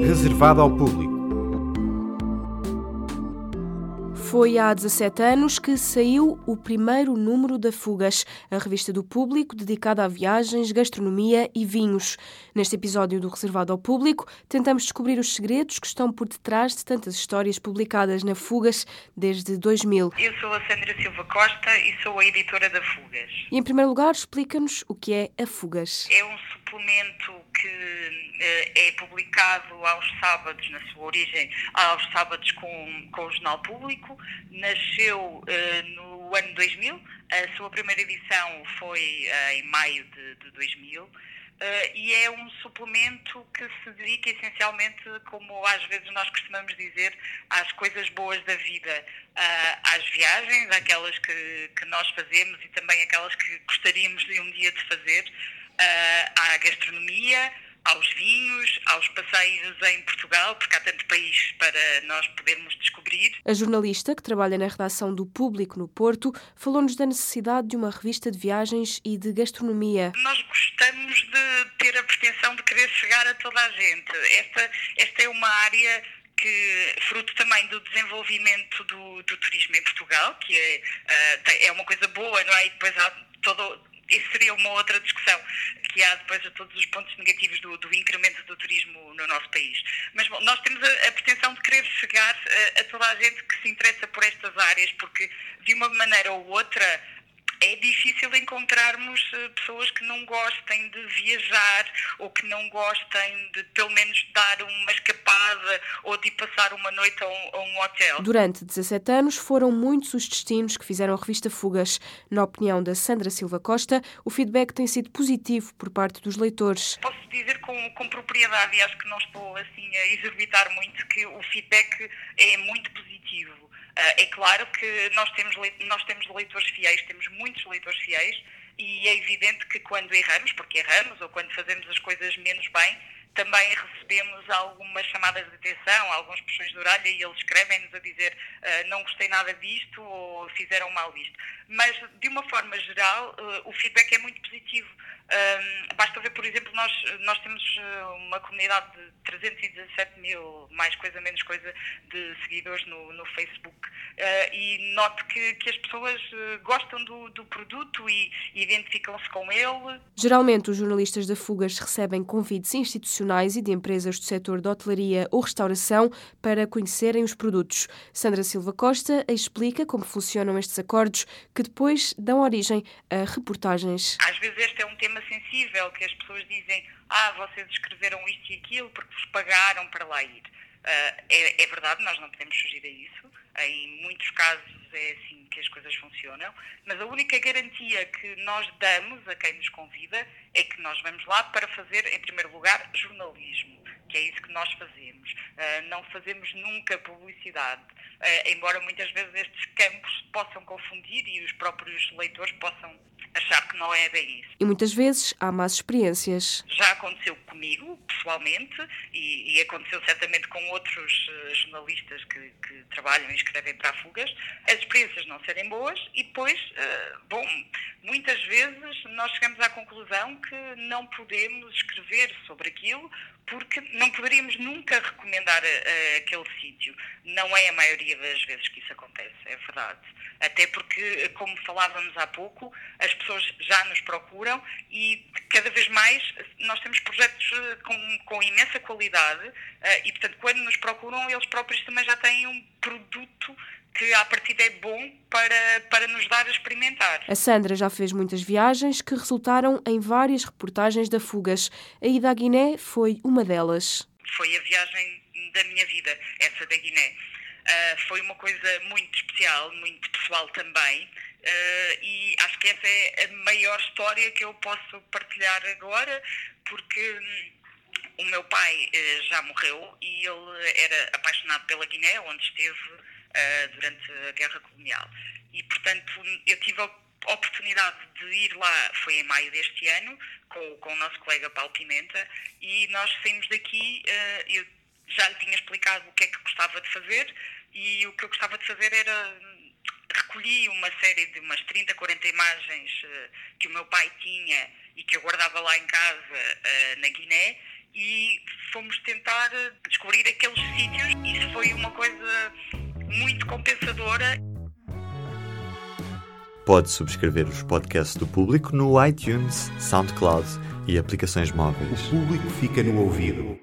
Reservado ao público. Foi há 17 anos que saiu o primeiro número da Fugas, a revista do público dedicada a viagens, gastronomia e vinhos. Neste episódio do Reservado ao Público, tentamos descobrir os segredos que estão por detrás de tantas histórias publicadas na Fugas desde 2000. Eu sou a Sandra Silva Costa e sou a editora da Fugas. E, em primeiro lugar, explica-nos o que é a Fugas. É um suplemento que eh, é publicado aos sábados, na sua origem, aos sábados com, com o Jornal Público. Nasceu eh, no ano 2000, a sua primeira edição foi eh, em maio de, de 2000. Uh, e é um suplemento que se dedica essencialmente, como às vezes nós costumamos dizer, às coisas boas da vida, uh, às viagens, aquelas que, que nós fazemos e também aquelas que gostaríamos de um dia de fazer, uh, à gastronomia, aos vinhos, aos passeios em Portugal, porque há tanto país para nós podermos descobrir. A jornalista, que trabalha na redação do Público no Porto, falou-nos da necessidade de uma revista de viagens e de gastronomia. Nós gostamos de ter a pretensão de querer chegar a toda a gente. Esta, esta é uma área que, fruto também do desenvolvimento do, do turismo em Portugal, que é, uh, é uma coisa boa, não é? E depois há todo, isso seria uma outra discussão que há depois de todos os pontos negativos do, do incremento do turismo no nosso país. Mas bom, nós temos a, a pretensão de querer chegar a, a toda a gente que se interessa por estas áreas, porque de uma maneira ou outra é difícil encontrarmos eh, pessoas que não gostem de viajar ou que não gostem de, pelo menos, dar uma escapada ou de passar uma noite a um, a um hotel. Durante 17 anos, foram muitos os destinos que fizeram a revista Fugas. Na opinião da Sandra Silva Costa, o feedback tem sido positivo por parte dos leitores. Posso dizer com, com propriedade, e acho que não estou assim a exorbitar muito, que o feedback é muito positivo é claro que nós temos, nós temos leitores fiéis, temos muitos leitores fiéis, e é evidente que quando erramos, porque erramos, ou quando fazemos as coisas menos bem, também recebemos algumas chamadas de atenção, algumas puxões de orelha e eles escrevem-nos a dizer uh, não gostei nada disto ou fizeram mal isto. Mas, de uma forma geral, uh, o feedback é muito positivo. Um, basta ver, por exemplo, nós, nós temos ah, uma comunidade de 317 mil, mais coisa, menos coisa, de seguidores no, no Facebook uh, e noto que, que as pessoas gostam do, do produto e identificam-se com ele. Geralmente, os jornalistas da Fugas recebem convites institucionais e de empresas do setor da hotelaria ou restauração para conhecerem os produtos. Sandra Silva Costa explica como funcionam estes acordos que depois dão origem a reportagens. Às vezes este é um tema sensível que as pessoas dizem ah, vocês escreveram isto e aquilo porque vos pagaram para lá ir. Uh, é, é, verdade, nós não podemos fugir a isso. Em muitos casos é assim que as coisas funcionam, mas a única garantia que nós damos a quem nos convida é que nós vamos lá para fazer, em primeiro lugar, jornalismo, que é isso que nós fazemos. Uh, não fazemos nunca publicidade, uh, embora muitas vezes estes campos possam confundir e os próprios leitores possam achar que não é bem isso. E muitas vezes há más experiências. Já aconteceu comigo, pessoalmente, e, e aconteceu certamente com outros uh, jornalistas que, que, trabalham e escrevem para fugas, as experiências não serem boas e depois, uh, bom, muitas vezes nós chegamos à conclusão que não podemos escrever sobre aquilo porque não poderíamos nunca recomendar uh, aquele sítio. Não é a maioria das vezes que isso acontece, é verdade. Até porque, como falávamos há pouco, as pessoas já nos procuram e cada vez mais nós temos projetos eh, com, com imensa qualidade uh, e, portanto, quando nos procuram, eles próprios também já têm um produto que à partida é bom para, para nos dar a experimentar. A Sandra já fez muitas viagens que resultaram em várias reportagens da Fugas. A ida à Guiné foi uma delas. Foi a viagem da minha vida, essa da Guiné. Uh, foi uma coisa muito especial, muito pessoal também. Uh, e acho que essa é a maior história que eu posso partilhar agora, porque hum, o meu pai uh, já morreu e ele era apaixonado pela Guiné, onde esteve uh, durante a Guerra Colonial. E, portanto, eu tive a oportunidade de ir lá, foi em maio deste ano, com, com o nosso colega Paulo Pimenta, e nós saímos daqui, uh, eu já lhe tinha explicado o que é que gostava de fazer e o que eu gostava de fazer era recolhi uma série de umas 30, 40 imagens eh, que o meu pai tinha e que eu guardava lá em casa eh, na Guiné e fomos tentar eh, descobrir aqueles sítios. Isso foi uma coisa muito compensadora. Pode subscrever os podcasts do público no iTunes, SoundCloud e aplicações móveis. O público fica no ouvido.